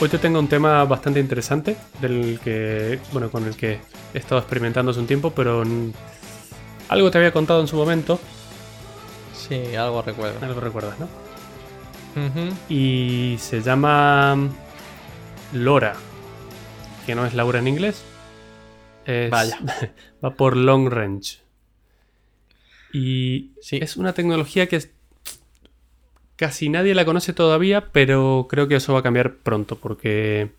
Hoy te tengo un tema bastante interesante del que, bueno, con el que he estado experimentando hace un tiempo, pero algo te había contado en su momento. Sí, algo recuerdo. Algo recuerdas, ¿no? Y se llama Lora, que no es Laura en inglés. Vaya. Va por long range. Y sí. es una tecnología que casi nadie la conoce todavía, pero creo que eso va a cambiar pronto porque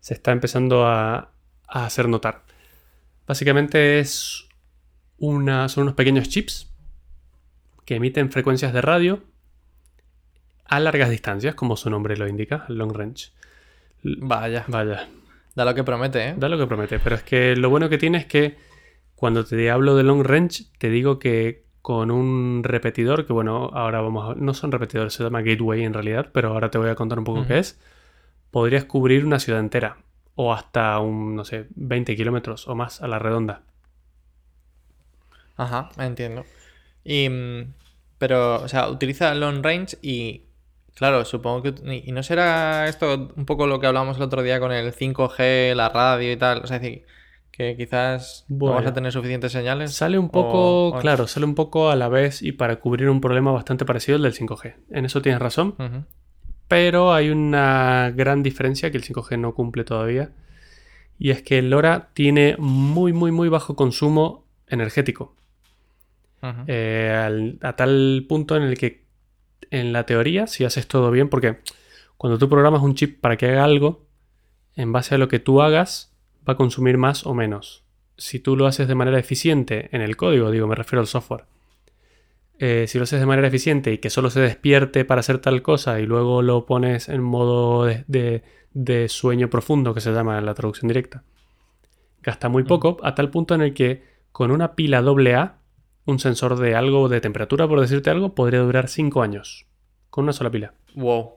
se está empezando a, hacer notar. Básicamente es una, son unos pequeños chips que emiten frecuencias de radio a largas distancias, como su nombre lo indica, long range. Vaya. Vaya. Da lo que promete, ¿eh? Da lo que promete, pero es que lo bueno que tiene es que cuando te hablo de long range, te digo que con un repetidor, que bueno, ahora vamos a... No son repetidores, se llama gateway en realidad, pero ahora te voy a contar un poco qué es. Podrías cubrir una ciudad entera, o hasta un, no sé, 20 kilómetros o más a la redonda. Ajá, entiendo. Y... Mm, pero, o sea, utiliza long range y Claro, supongo que. ¿Y no será esto un poco lo que hablamos el otro día con el 5G, la radio y tal? O sea, es decir, que quizás no vas a tener suficientes señales. Sale un poco, claro, sale un poco a la vez y para cubrir un problema bastante parecido al del 5G. En eso tienes razón. Pero hay una gran diferencia que el 5G no cumple todavía. Y es que el LoRa tiene muy, muy, muy bajo consumo energético. Eh, a tal punto en el que en la teoría, si haces todo bien, porque cuando tú programas un chip para que haga algo, en base a lo que tú hagas, va a consumir más o menos. Si tú lo haces de manera eficiente en el código, digo, me refiero al software. Eh, si lo haces de manera eficiente y que solo se despierte para hacer tal cosa y luego lo pones en modo de, de sueño profundo, que se llama en la traducción directa, gasta muy mm. poco, a tal punto en el que con una pila AA un sensor de algo de temperatura, por decirte algo, podría durar 5 años. Con una sola pila. Wow.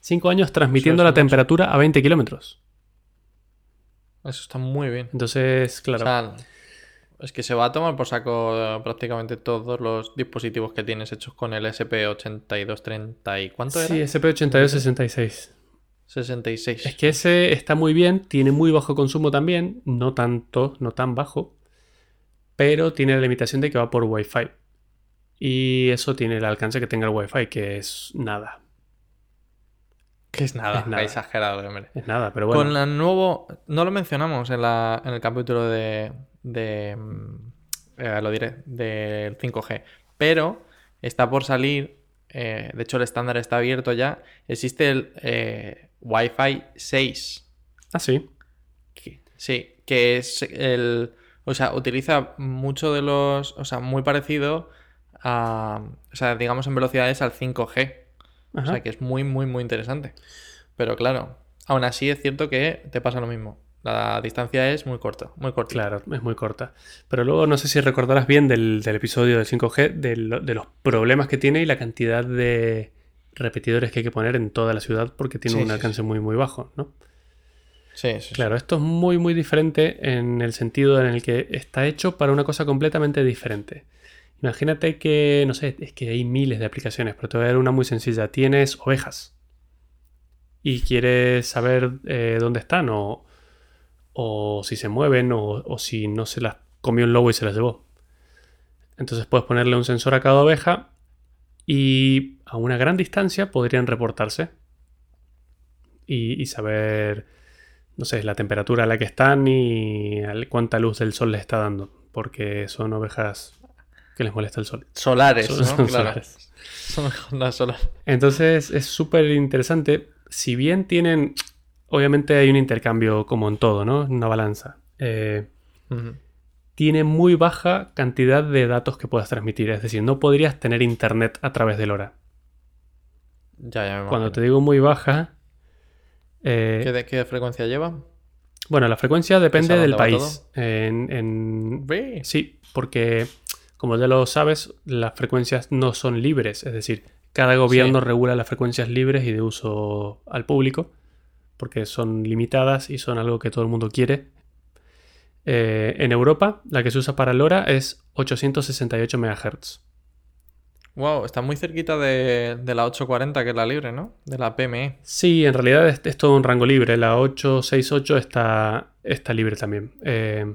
5 años transmitiendo la temperatura a 20 kilómetros. Eso está muy bien. Entonces, claro. es que se va a tomar por saco eh, prácticamente todos los dispositivos que tienes hechos con el SP8230 y ¿cuánto era? Sí, SP8266. 66. Es que ese está muy bien, tiene muy bajo consumo también, no tanto, no tan bajo, pero tiene la limitación de que va por Wi-Fi. Y eso tiene el alcance que tenga el Wi-Fi, que es nada. Que es nada, es nada. exagerado, hombre. Es nada, pero bueno. Con el nuevo. No lo mencionamos en, la, en el capítulo de. de mm, eh, lo diré, del 5G. Pero está por salir. Eh, de hecho, el estándar está abierto ya. Existe el eh, Wi-Fi 6. Ah, sí. sí, que es el o sea, utiliza mucho de los. O sea, muy parecido a. O sea, digamos en velocidades al 5G. O sea, que es muy, muy, muy interesante. Pero claro, aún así es cierto que te pasa lo mismo. La distancia es muy corta, muy corta. Claro, es muy corta. Pero luego no sé si recordarás bien del, episodio del 5G, de, los problemas que tiene y la cantidad de repetidores que hay que poner en toda la ciudad porque tiene un alcance muy, muy bajo, ¿no? Sí, sí, claro, esto es muy, muy diferente en el sentido en el que está hecho para una cosa completamente diferente. Imagínate que, no sé, es que hay miles de aplicaciones, pero te voy a dar una muy sencilla. Tienes ovejas y quieres saber eh, dónde están o, si se mueven o, o, si no se las comió un lobo y se las llevó. Entonces puedes ponerle un sensor a cada oveja y a una gran distancia podrían reportarse y, y saber no sé, la temperatura a la que están y cuánta luz del sol les está dando, porque son ovejas que les molesta el sol. Solares, son, solares. Son solares. Entonces es súper interesante. Si bien tienen, obviamente hay un intercambio como en todo, ¿no? Una balanza. Eh, tiene muy baja cantidad de datos que puedas transmitir. Es decir, no podrías tener internet a través del hora. Ya, ya Cuando te digo muy baja, eh, ¿Qué, de, ¿Qué frecuencia lleva? Bueno, la frecuencia depende del país. Sí, porque como ya lo sabes, las frecuencias no son libres. Es decir, cada gobierno regula las frecuencias libres y de uso al público, porque son limitadas y son algo que todo el mundo quiere. Eh, en Europa, la que se usa para LoRa es 868 MHz. Wow, está muy cerquita de, la 840, que es la libre, ¿no? De la PME. Sí, en realidad es, todo un rango libre. La 868 está, está libre también. Eh,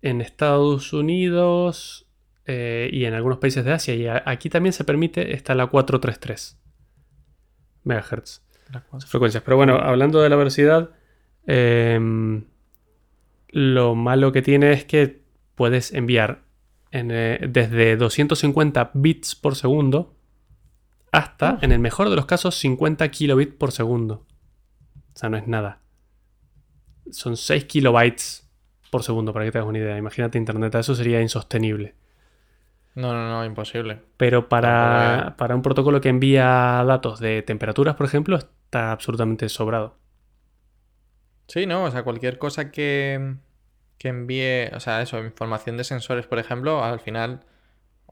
en Estados Unidos eh, y en algunos países de Asia, y aquí también se permite, está la 433 MHz. Frecuencias. Pero bueno, hablando de la velocidad, em, lo malo que tiene es que puedes enviar eh, desde 250 bits por segundo hasta, en el mejor de los casos, 50 kilobits por segundo. O sea, no es nada. Son 6 kilobytes por segundo, para que te hagas una idea. Imagínate internet, eso sería insostenible. No, no, no, imposible. Pero para, para un protocolo que envía datos de temperaturas, por ejemplo, está absolutamente sobrado. Sí, no, o sea, cualquier cosa que, que envíe, o sea, eso, información de sensores, por ejemplo, al final,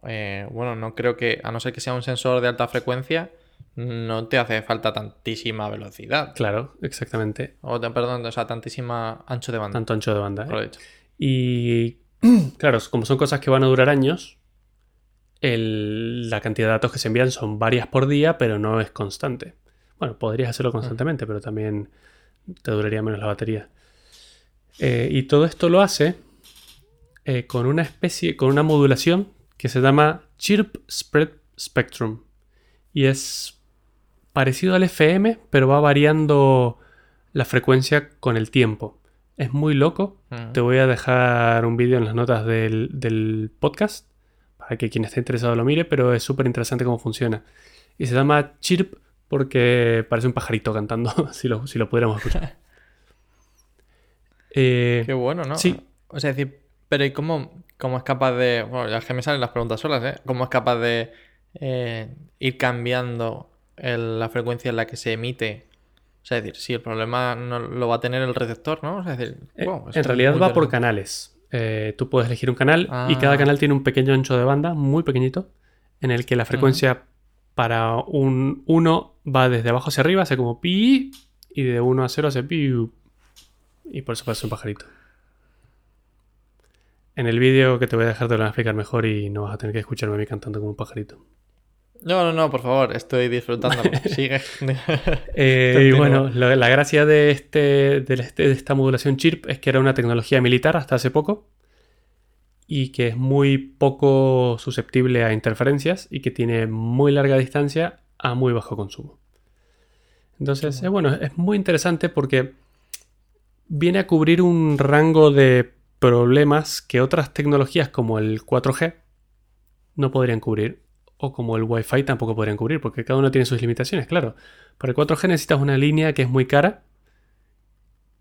eh, bueno, no creo que, a no ser que sea un sensor de alta frecuencia, no te hace falta tantísima velocidad. Claro, exactamente. O, perdón, o sea, tantísima ancho de banda. Tanto ancho de banda. ¿eh? Y claro, como son cosas que van a durar años, la cantidad de datos que se envían son varias por día, pero no es constante. Bueno, podrías hacerlo constantemente, pero también te duraría menos la batería. Eh, y todo esto lo hace eh, con una especie, con una modulación que se llama Chirp Spread Spectrum. Y es parecido al FM, pero va variando la frecuencia con el tiempo. Es muy loco. Mm. Te voy a dejar un vídeo en las notas del, podcast para que quien esté interesado lo mire, pero es súper interesante cómo funciona. Y se llama Chirp porque parece un pajarito cantando, si lo, si lo pudiéramos escuchar. Eh, Qué bueno, ¿no? Sí. O sea, decir, pero ¿y cómo, cómo es capaz de. Bueno, ya es que me salen las preguntas solas, ¿eh? ¿Cómo es capaz de eh, ir cambiando la frecuencia en la que se emite? O sea, es decir, si el problema no lo va a tener el receptor, ¿no? O sea, es decir, eh, en realidad va por canales. Tú puedes elegir un canal y cada ah. canal tiene un pequeño ancho de banda, muy pequeñito, en el que la frecuencia para un 1 va desde abajo hacia arriba, hace como pi, y de 1 a 0 hace pi, y por eso parece un pajarito. En el vídeo que te voy a dejar te lo voy a explicar mejor y no vas a tener que escucharme a mí cantando como un pajarito. No, no, no, por favor, estoy disfrutando. Sigue. Eh, y bueno, la, gracia de, este, de, de esta modulación chirp es que era una tecnología militar hasta hace poco y que es muy poco susceptible a interferencias y que tiene muy larga distancia a muy bajo consumo. Entonces, bueno, es muy interesante porque viene a cubrir un rango de problemas que otras tecnologías como el 4G no podrían cubrir. O como el Wi-Fi tampoco podrían cubrir, porque cada uno tiene sus limitaciones, claro. Para el 4G necesitas una línea que es muy cara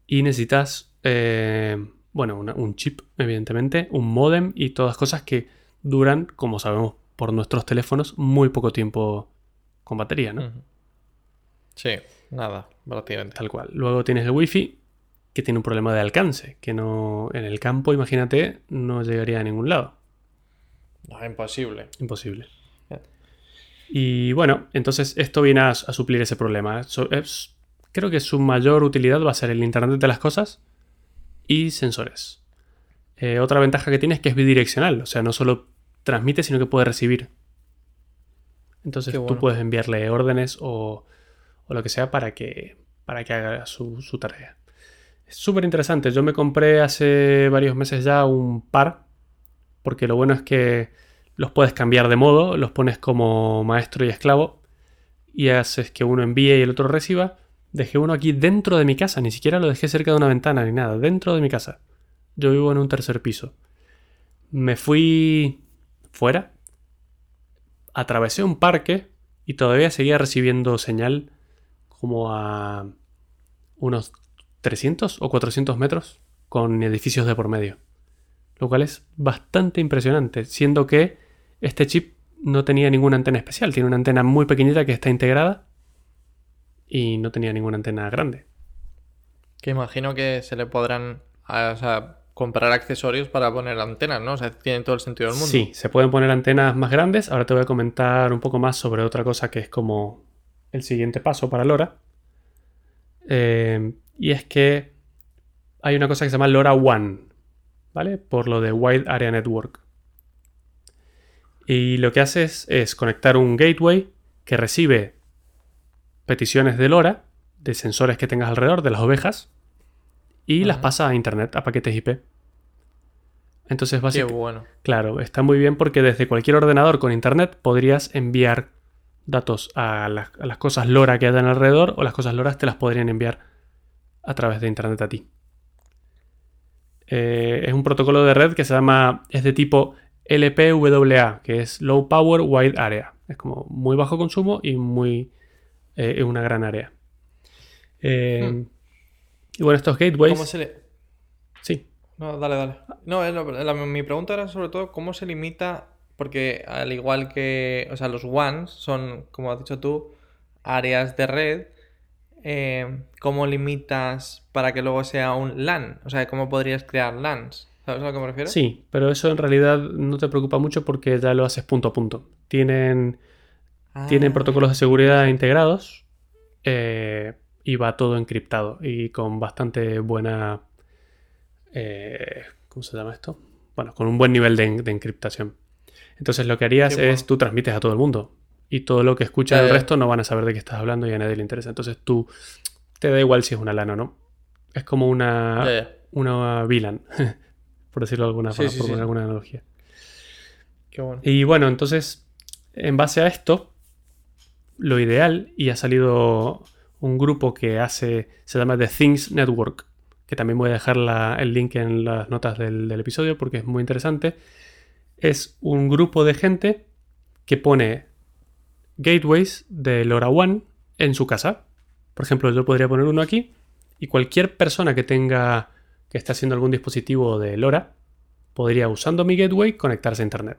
y necesitas, eh, bueno, un chip, evidentemente, un modem y todas cosas que duran, como sabemos por nuestros teléfonos, muy poco tiempo con batería, ¿no? Sí, nada, prácticamente. Tal cual. Luego tienes el Wi-Fi, que tiene un problema de alcance, que no en el campo, imagínate, no llegaría a ningún lado. No, imposible. Imposible. Y bueno, entonces esto viene a, suplir ese problema. creo que su mayor utilidad va a ser el Internet de las cosas y sensores. Eh, otra ventaja que tiene es que es bidireccional, o sea, no solo transmite, sino que puede recibir. Entonces tú puedes enviarle órdenes o, lo que sea para que, para que haga su, su tarea. Es súper interesante. Yo me compré hace varios meses ya un par. Porque lo bueno es que los puedes cambiar de modo. Los pones como maestro y esclavo. Y haces que uno envíe y el otro reciba. Dejé uno aquí dentro de mi casa. Ni siquiera lo dejé cerca de una ventana ni nada. Dentro de mi casa. Yo vivo en un tercer piso. Me fui fuera. Atravesé un parque. Y todavía seguía recibiendo señal como a unos 300 o 400 metros con edificios de por medio. Lo cual es bastante impresionante, siendo que este chip no tenía ninguna antena especial, tiene una antena muy pequeñita que está integrada y no tenía ninguna antena grande. Que imagino que se le podrán comprar accesorios para poner antenas, ¿no? O sea, tienen todo el sentido del mundo. Sí, se pueden poner antenas más grandes. Ahora te voy a comentar un poco más sobre otra cosa que es como el siguiente paso para LoRa. Eh, y es que hay una cosa que se llama LoRaWAN, ¿vale? Por lo de Wide Area Network. Y lo que haces es conectar un gateway que recibe peticiones de LoRa, de sensores que tengas alrededor, de las ovejas, y las pasa a internet, a paquetes IP. Entonces, básicamente. bueno. Claro, está muy bien porque desde cualquier ordenador con internet podrías enviar datos a las, cosas LoRa que hayan alrededor o las cosas LoRa te las podrían enviar a través de internet a ti. Eh, es un protocolo de red que se llama, es de tipo LPWA, que es Low Power Wide Area. Es como muy bajo consumo y muy eh, una gran área. Eh, hmm. Y bueno, estos gateways. ¿Cómo se le... Sí. No, dale, dale. No, mi pregunta era sobre todo cómo se limita, porque al igual que, o sea, los WANs son, como has dicho tú, áreas de red. Eh, ¿Cómo limitas para que luego sea un LAN? O sea, ¿cómo podrías crear LANs? ¿Sabes a lo que me refiero? Sí, pero eso en realidad no te preocupa mucho porque ya lo haces punto a punto. Tienen, tienen ah. protocolos de seguridad integrados. Eh, y va todo encriptado y con bastante buena... Eh, ¿Cómo se llama esto? Bueno, con un buen nivel de, encriptación. Entonces lo que harías es tú transmites a todo el mundo y todo lo que escucha el resto no van a saber de qué estás hablando y a nadie le interesa. Entonces tú te da igual si es una lana o no. Es como una, una VLAN, por decirlo de alguna forma, por poner alguna analogía. Qué bueno. Y bueno, entonces, en base a esto, lo ideal, y ha salido un grupo que hace, se llama The Things Network, que también voy a dejar el link en las notas del, episodio porque es muy interesante. Es un grupo de gente que pone gateways de LoRaWAN en su casa. Por ejemplo, yo podría poner uno aquí y cualquier persona que tenga que esté haciendo algún dispositivo de LoRa podría usando mi gateway conectarse a internet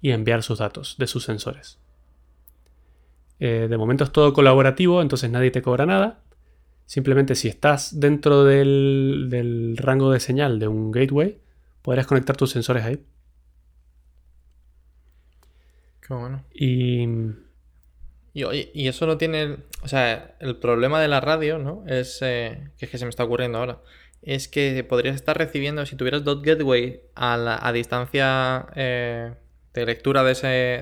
y enviar sus datos de sus sensores. Eh, de momento es todo colaborativo, entonces nadie te cobra nada. Simplemente si estás dentro del, rango de señal de un gateway, podrás conectar tus sensores ahí. Qué bueno. Y... Y, eso no tiene. O sea, el problema de la radio, ¿no? Es. Eh, que es que se me está ocurriendo ahora. Es que podrías estar recibiendo, si tuvieras dot gateway a, distancia eh, de lectura de,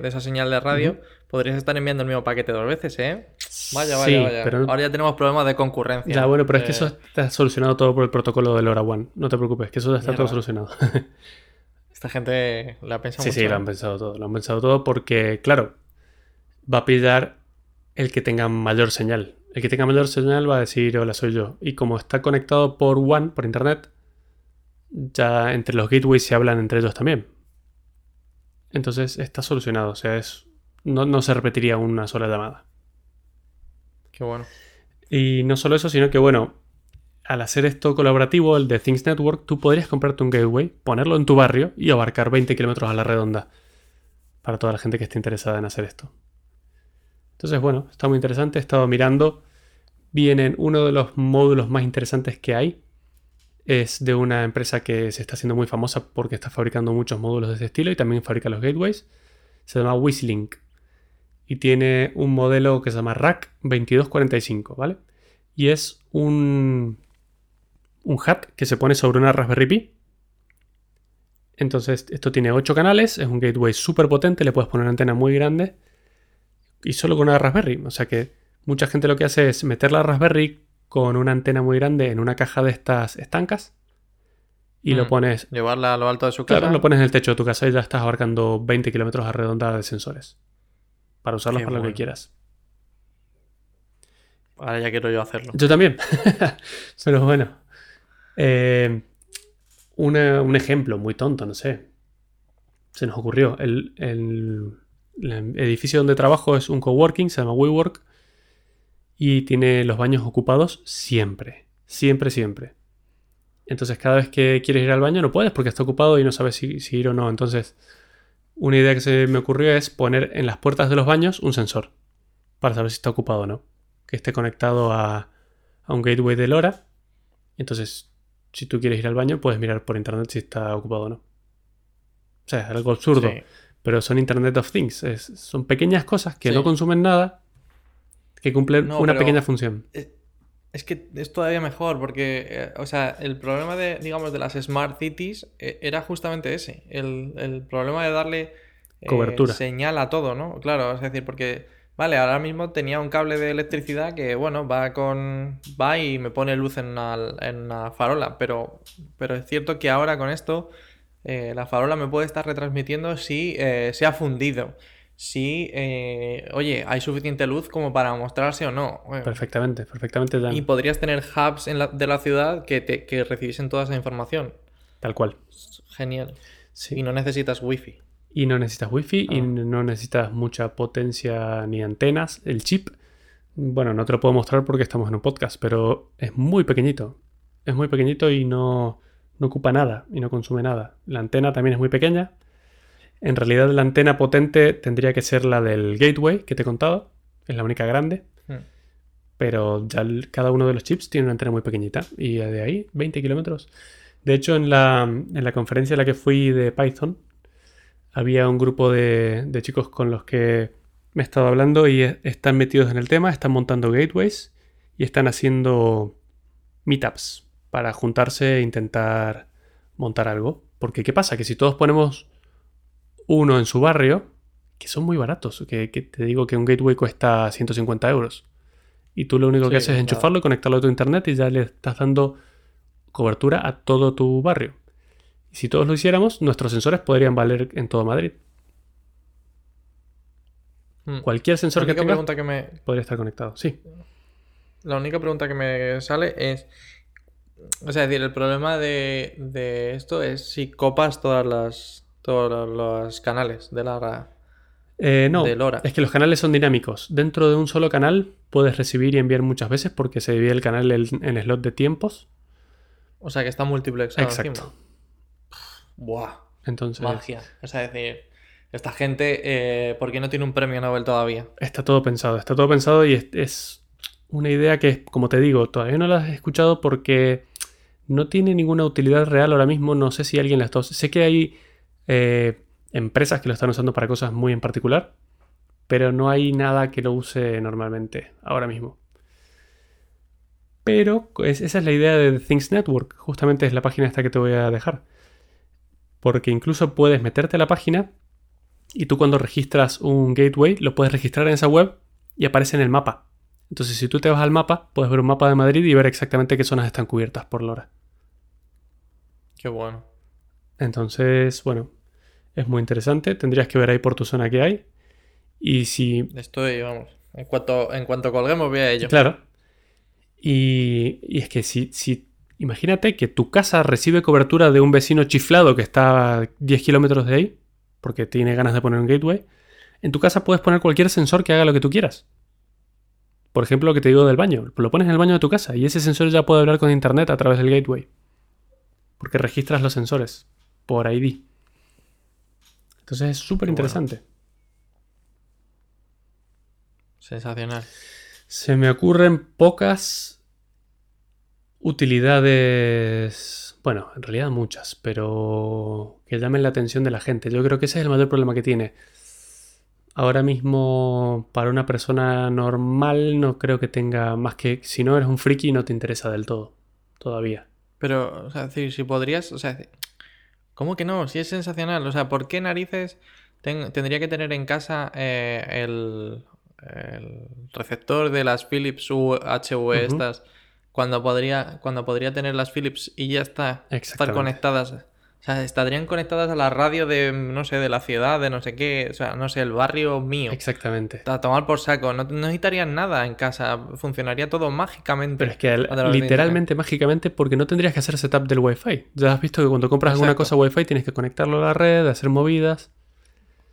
esa señal de radio, podrías estar enviando el mismo paquete dos veces, ¿eh? Vaya, vaya, vaya. Pero... Ahora ya tenemos problemas de concurrencia. Ya, bueno, pero es que eso está solucionado todo por el protocolo del LoRaWAN. No te preocupes, que eso ya está todo solucionado. Esta gente la ha pensado sí, Sí, sí, lo han pensado todo. Lo han pensado todo porque, claro, va a pillar el que tenga mayor señal. El que tenga mayor señal va a decir, hola, soy yo. Y como está conectado por WAN, por internet, ya entre los gateways se hablan entre ellos también. Entonces está solucionado. O sea, es no, se repetiría una sola llamada. Qué bueno. Y no solo eso, sino que bueno, al hacer esto colaborativo, el de Things Network, tú podrías comprarte un gateway, ponerlo en tu barrio y abarcar 20 kilómetros a la redonda para toda la gente que esté interesada en hacer esto. Entonces, bueno, está muy interesante. He estado mirando. Vienen uno de los módulos más interesantes que hay. Es de una empresa que se está haciendo muy famosa porque está fabricando muchos módulos de ese estilo y también fabrica los gateways. Se llama Whistling y tiene un modelo que se llama Rack 2245, ¿vale? Y es un, un hat que se pone sobre una Raspberry Pi. Entonces, esto tiene 8 canales, es un gateway súper potente, le puedes poner una antena muy grande y solo con una Raspberry. O sea que mucha gente lo que hace es meter la Raspberry con una antena muy grande en una caja de estas estancas y lo mm. pones. Llevarla a lo alto de su casa. Claro, lo pones en el techo de tu casa y ya estás abarcando 20 kilómetros a redonda de sensores para usarlos para lo que quieras. Ahora ya quiero yo hacerlo. Yo también. Pero bueno. Eh, un ejemplo muy tonto, no sé. Se nos ocurrió. El, edificio donde trabajo es un coworking, se llama WeWork. Y tiene los baños ocupados siempre. Siempre, siempre. Entonces, cada vez que quieres ir al baño no puedes porque está ocupado y no sabes si ir o no. Entonces, una idea que se me ocurrió es poner en las puertas de los baños un sensor para saber si está ocupado o no. Que esté conectado a, un gateway de LoRa. Entonces, si tú quieres ir al baño, puedes mirar por internet si está ocupado o no. O sea, algo absurdo. Pero son Internet of Things. son pequeñas cosas que no consumen nada, que cumplen una pequeña función. Es que es todavía mejor porque, eh, o sea, el problema de, digamos, de las smart cities eh, era justamente ese. El, problema de darle eh, Cobertura. señala todo, ¿no? Claro, es decir, porque, vale, ahora mismo tenía un cable de electricidad que, bueno, va con. va y me pone luz en una, en una farola, pero, pero es cierto que ahora con esto, eh, la farola me puede estar retransmitiendo si eh, se ha fundido. Si, eh, oye, hay suficiente luz como para mostrarse o no. Perfectamente, perfectamente. Dan. Y podrías tener hubs en la- de la ciudad que, te, que recibiesen toda esa información. Tal cual. Genial. Sí. Y no necesitas wifi. Y no necesitas wifi y Ah. no necesitas mucha potencia ni antenas. El chip, bueno, no te lo puedo mostrar porque estamos en un podcast, pero es muy pequeñito. Es muy pequeñito y no, no ocupa nada y no consume nada. La antena también es muy pequeña. En realidad la antena potente tendría que ser la del gateway que te he contado. Es la única grande. Hmm. Pero ya el- cada uno de los chips tiene una antena muy pequeñita. Y de ahí, 20 kilómetros. De hecho, en la, en la conferencia a la que fui de Python, había un grupo de, de chicos con los que me he estado hablando y e- están metidos en el tema, están montando gateways y están haciendo meetups para juntarse e intentar montar algo. Porque, ¿qué pasa? Que si todos ponemos uno en su barrio, que son muy baratos, que, que te digo que un gateway cuesta 150 euros. Y tú lo único que haces es enchufarlo, conectarlo a tu internet y ya le estás dando cobertura a todo tu barrio. Y si todos lo hiciéramos, nuestros sensores podrían valer en todo Madrid. Hmm. Cualquier La sensor que tengas pregunta que me, podría estar conectado. Sí. la única pregunta que me sale es. O sea, es decir, el problema de, de esto es si copas todas las. todos los canales de la. Eh, no, De LoRa. es que los canales son dinámicos. Dentro de un solo canal puedes recibir y enviar muchas veces porque se divide el canal en, en slot de tiempos. O sea, que está multiplexado Exacto. encima. Buah. Entonces, Magia. O sea, es decir, esta gente, eh, ¿por qué no tiene un premio Nobel todavía? está todo pensado. Está todo pensado y es, es una idea que, como te digo, todavía no la he escuchado porque no tiene ninguna utilidad real ahora mismo. No sé si alguien la está Sé que hay eh, empresas que lo están usando para cosas muy en particular, pero no hay nada que lo use normalmente ahora mismo. Pero es- esa es la idea de Things Network. Justamente es la página esta que te voy a dejar. Porque incluso puedes meterte a la página y tú cuando registras un gateway lo puedes registrar en esa web y aparece en el mapa. Entonces si tú te vas al mapa, puedes ver un mapa de Madrid y ver exactamente qué zonas están cubiertas por LoRa. Qué bueno. Entonces, bueno, es muy interesante. Tendrías que ver ahí por tu zona qué hay. Y si Estoy, vamos. En cuanto, en cuanto colguemos, voy a ello. Claro. Y, y es que si, si. Imagínate que tu casa recibe cobertura de un vecino chiflado que está a 10 kilómetros de ahí, porque tiene ganas de poner un gateway. En tu casa puedes poner cualquier sensor que haga lo que tú quieras. Por ejemplo, lo que te digo del baño. Lo pones en el baño de tu casa y ese sensor ya puede hablar con internet a través del gateway. Porque registras los sensores por ID. Entonces es súper interesante. Sensacional. Se me ocurren pocas utilidades, bueno, en realidad muchas, pero que llamen la atención de la gente. Yo creo que ese es el mayor problema que tiene. Ahora mismo, para una persona normal, no creo que tenga más que si no eres un friki no te interesa del todo, todavía. Pero, o sea, si podrías, o sea, ¿cómo que no? Si es sensacional. O sea, ¿por qué narices ten- tendría que tener en casa eh, el, el receptor de las Philips UHV Ujú. estas cuando podría, cuando podría tener las Philips y ya está, estar conectadas? Sea, estarían conectadas a la radio de, no sé, de la ciudad, de no sé qué, o sea, no sé, el barrio mío. Exactamente. A tomar por saco, no, no necesitarían nada en casa, funcionaría todo mágicamente. Pero es que literalmente, mágicamente, porque no tendrías que hacer setup del Wi-Fi. Ya has visto que cuando compras alguna cosa Wi-Fi tienes que conectarlo a la red, hacer movidas.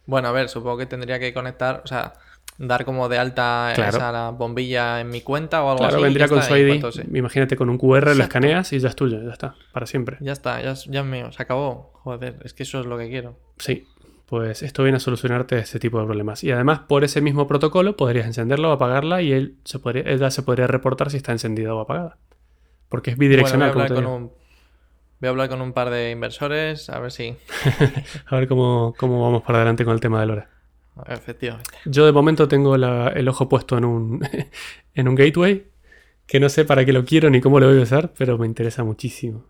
Bueno, a ver, supongo que tendría que conectar, o sea, dar como de alta Claro. esa la bombilla en mi cuenta o algo Claro, así. y vendría ya con su ID. cuanto Imagínate con un QR, lo escaneas y ya es tuyo, ya está, para siempre. Ya está, ya, es- ya es mío, se acabó. Joder, es que eso es lo que quiero. Sí, pues esto viene a solucionarte este tipo de problemas. Y además, por ese mismo protocolo, podrías encenderla o apagarla y él se podría, ella se podría reportar si está encendida o apagada. Porque es bidireccional, Bueno, voy, a como con un, voy a hablar con un par de inversores, a ver si. A ver cómo, cómo vamos para adelante con el tema de Lora. Efectivamente. Yo de momento tengo la- el ojo puesto en un, en un gateway que no sé para qué lo quiero ni cómo lo voy a usar, pero me interesa muchísimo.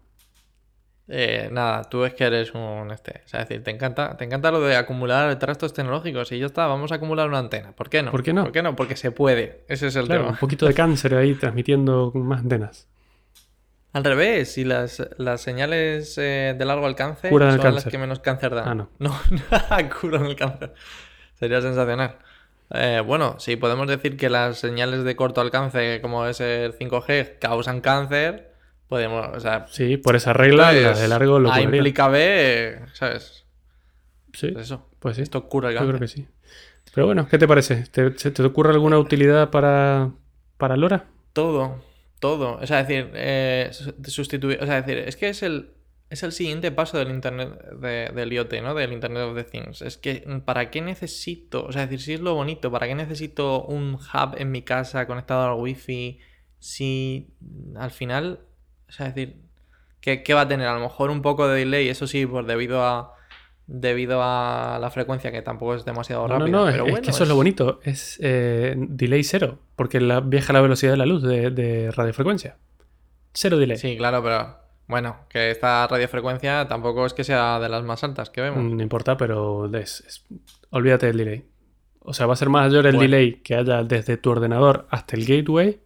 Eh, nada, tú es que eres un este. O sea, es decir, te encanta, te encanta lo de acumular trastos tecnológicos y ya está, vamos a acumular una antena. ¿Por qué no? ¿Por qué no? ¿Por qué no? Porque se puede. Ese es el Claro, tema. un poquito de cáncer ahí transmitiendo más antenas. Al revés, si las, las señales eh, de largo alcance Curan el son las que menos cáncer dan. Ah, no. No, curan el cáncer. Sería sensacional. Eh, bueno, si podemos decir que las señales de corto alcance, como es el 5G, causan cáncer, podemos, o sea, Sí, por esa regla, la de largo lo A cubraría. implica B, ¿sabes? Sí, Pues eso. pues sí. Esto cura el Yo cáncer. creo que sí. Pero bueno, ¿qué te parece? ¿Te, te ocurre alguna utilidad para, para LoRa? Todo, todo. O sea, decir, eh, su- sustituir. O sea, decir, es que es el, es el siguiente paso del Internet de- del IoT, ¿no? Del Internet of the Things. Es que, ¿para qué necesito? O sea, es decir, si es lo bonito, ¿para qué necesito un hub en mi casa conectado al wifi? Si al final. O sea, es decir, ¿qué, qué va a tener? A lo mejor un poco de delay, eso sí, por debido a. Debido a la frecuencia que tampoco es demasiado No, no, no, es, pero es bueno, que eso es lo bonito. Es eh, delay cero, porque la, viaja a la velocidad de la luz de, de radiofrecuencia. Cero delay. Sí, claro, pero bueno, que esta radiofrecuencia tampoco es que sea de las más altas que vemos. Mm, No importa, pero es- es- olvídate del delay. O sea, va a ser mayor el Bueno. delay que haya desde tu ordenador hasta el gateway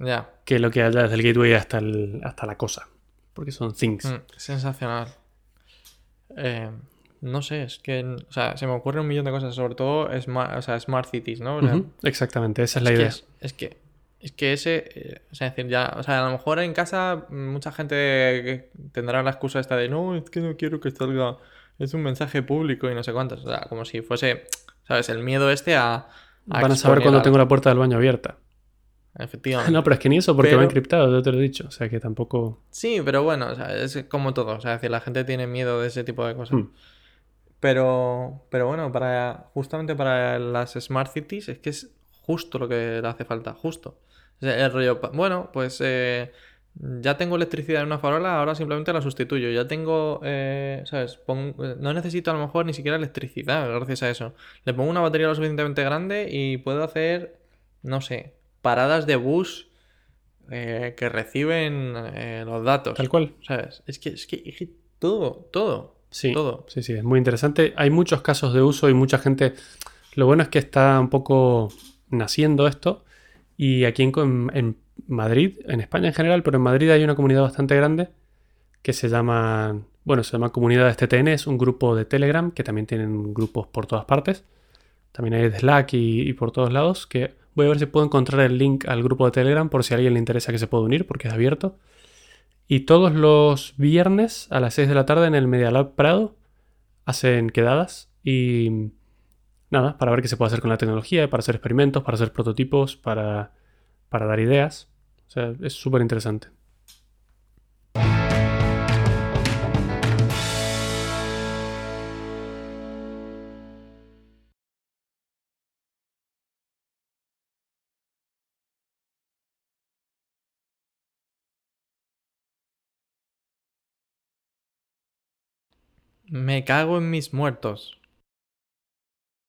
Ya, que lo que haya desde el gateway hasta, el- hasta la cosa. Porque son things. mm, sensacional. Eh, no sé, es que, o sea, se me ocurren un millón de cosas, sobre todo smart, o sea, smart cities, ¿no? O sea, Ujú, Exactamente, esa es la es idea. es que, es que ese, eh, o sea, es decir, ya, o sea, a lo mejor en casa mm, mucha gente tendrá la excusa esta de no, es que no quiero que salga, es un mensaje público y no sé cuántos, o sea, como si fuese, ¿sabes? El miedo este a... a Van a saber cuando tengo la puerta del baño abierta. Efectivamente. No, pero es que ni eso, porque va encriptado, yo te lo he dicho. O sea que tampoco. Sí, pero bueno, o sea, es como todo. O sea, es decir, la gente tiene miedo de ese tipo de cosas. Hmm. Pero, pero bueno, para justamente para las Smart Cities es que es justo lo que le hace falta, justo. El rollo, bueno, pues eh, ya tengo electricidad en una farola, ahora simplemente la sustituyo. Ya tengo, eh, ¿sabes? Eh, no necesito a lo mejor ni siquiera electricidad gracias a eso. Le pongo una batería lo suficientemente grande y puedo hacer, no sé, paradas de bus eh, que reciben los datos. Tal cual. ¿Sabes? Es que, es que, es que todo, todo. Sí, Todo. sí, sí, es muy interesante. Hay muchos casos de uso y mucha gente. Lo bueno es que está un poco naciendo esto. Y aquí en, Madrid, en España en general, pero en Madrid hay una comunidad bastante grande que se llama. Bueno, se llama Comunidades TTN, es un grupo de Telegram que también tienen grupos por todas partes. También hay Slack y, y por todos lados. Que voy a ver si puedo encontrar el link al grupo de Telegram por si a alguien le interesa que se pueda unir, porque es abierto. Y todos los viernes a las 6 de la tarde en el Media Lab Prado hacen quedadas y nada, para ver qué se puede hacer con la tecnología, para hacer experimentos, para hacer prototipos, para, para dar ideas. O sea, es súper interesante. Me cago en mis muertos.